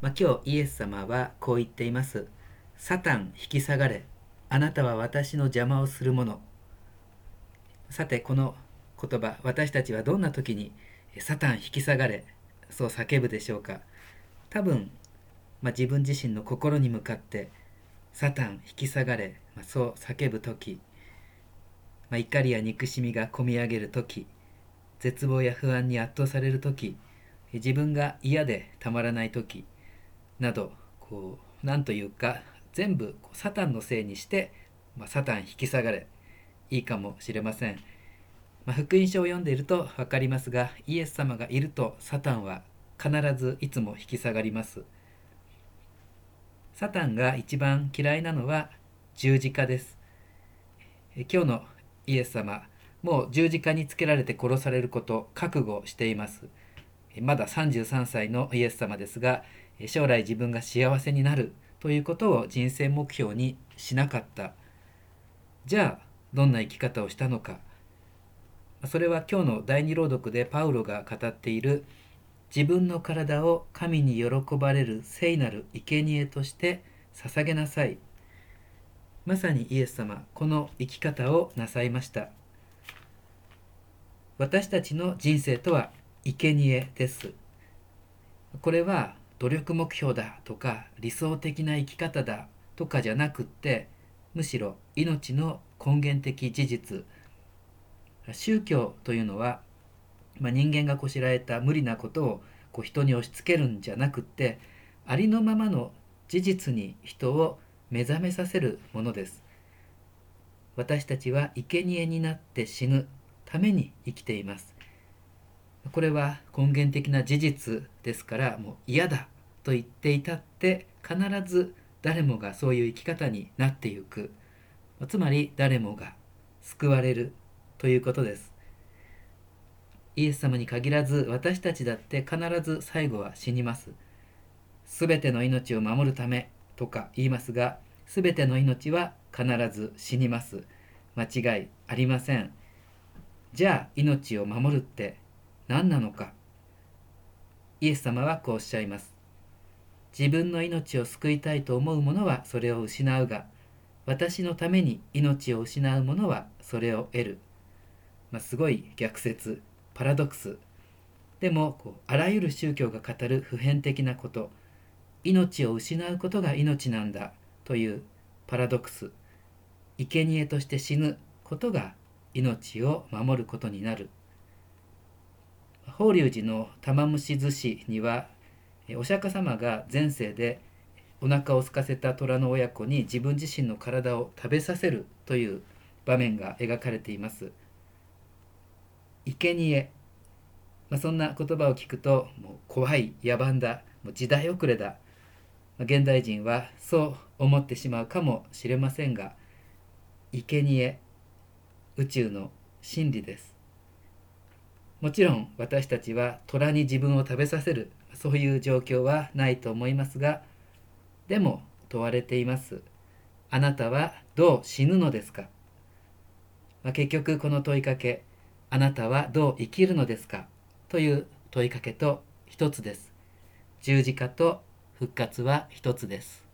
まあ、今日イエス様はこう言っています。サタン引き下がれ。あなたは私の邪魔をする者。さて、この言葉、私たちはどんな時にサタン引き下がれ、そう叫ぶでしょうか。多分、まあ、自分自身の心に向かって、サタン引き下がれ、まあ、そう叫ぶ時、まあ、怒りや憎しみがこみ上げる時、絶望や不安に圧倒される時、自分が嫌でたまらない時などこう何というか全部サタンのせいにして、まあ、サタン引き下がれ。いいかもしれません、まあ、福音書を読んでいると分かりますがイエス様がいるとサタンは必ずいつも引き下がります。サタンが一番嫌いなのは十字架です。今日のイエス様もう十字架につけられて殺されること覚悟しています。まだ33歳のイエス様ですが将来自分が幸せになるということを人生目標にしなかった。じゃあどんな生き方をしたのか。それは今日の第二朗読でパウロが語っている自分の体を神に喜ばれる聖なる生贄として捧げなさい。まさにイエス様この生き方をなさいました。私たちの人生とは生贄です。これは努力目標だとか理想的な生き方だとかじゃなくってむしろ命の根源的事実。宗教というのは、まあ、人間がこしらえた無理なことをこう人に押し付けるんじゃなくってありのままの事実に人を目覚めさせるものです。私たちは生贄になって死ぬために生きています。これは根源的な事実ですからもう嫌だと言っていたって必ず誰もがそういう生き方になっていく。つまり誰もが救われるということです。イエス様に限らず私たちだって必ず最後は死にます。すべての命を守るためとか言いますがすべての命は必ず死にます。間違いありません。じゃあ命を守るって何なのか。イエス様はこうおっしゃいます。自分の命を救いたいと思う者はそれを失うが私のために命を失う者はそれを得る、まあ、すごい逆説パラドックス。でもこうあらゆる宗教が語る普遍的なこと命を失うことが命なんだというパラドックス。生贄として死ぬことが命を守ることになる。法隆寺の玉虫寿司にはお釈迦様が前世でお腹を空かせた虎の親子に自分自身の体を食べさせるという場面が描かれています。生贄、まあ、そんな言葉を聞くともう怖い野蛮だもう時代遅れだ、まあ、現代人はそう思ってしまうかもしれませんが生贄宇宙の真理ですもちろん私たちは虎に自分を食べさせるそういう状況はないと思いますがでも問われています。あなたはどう死ぬのですか、まあ、結局この問いかけあなたはどう生きるのですか？という問いかけと一つです。十字架と復活は一つです。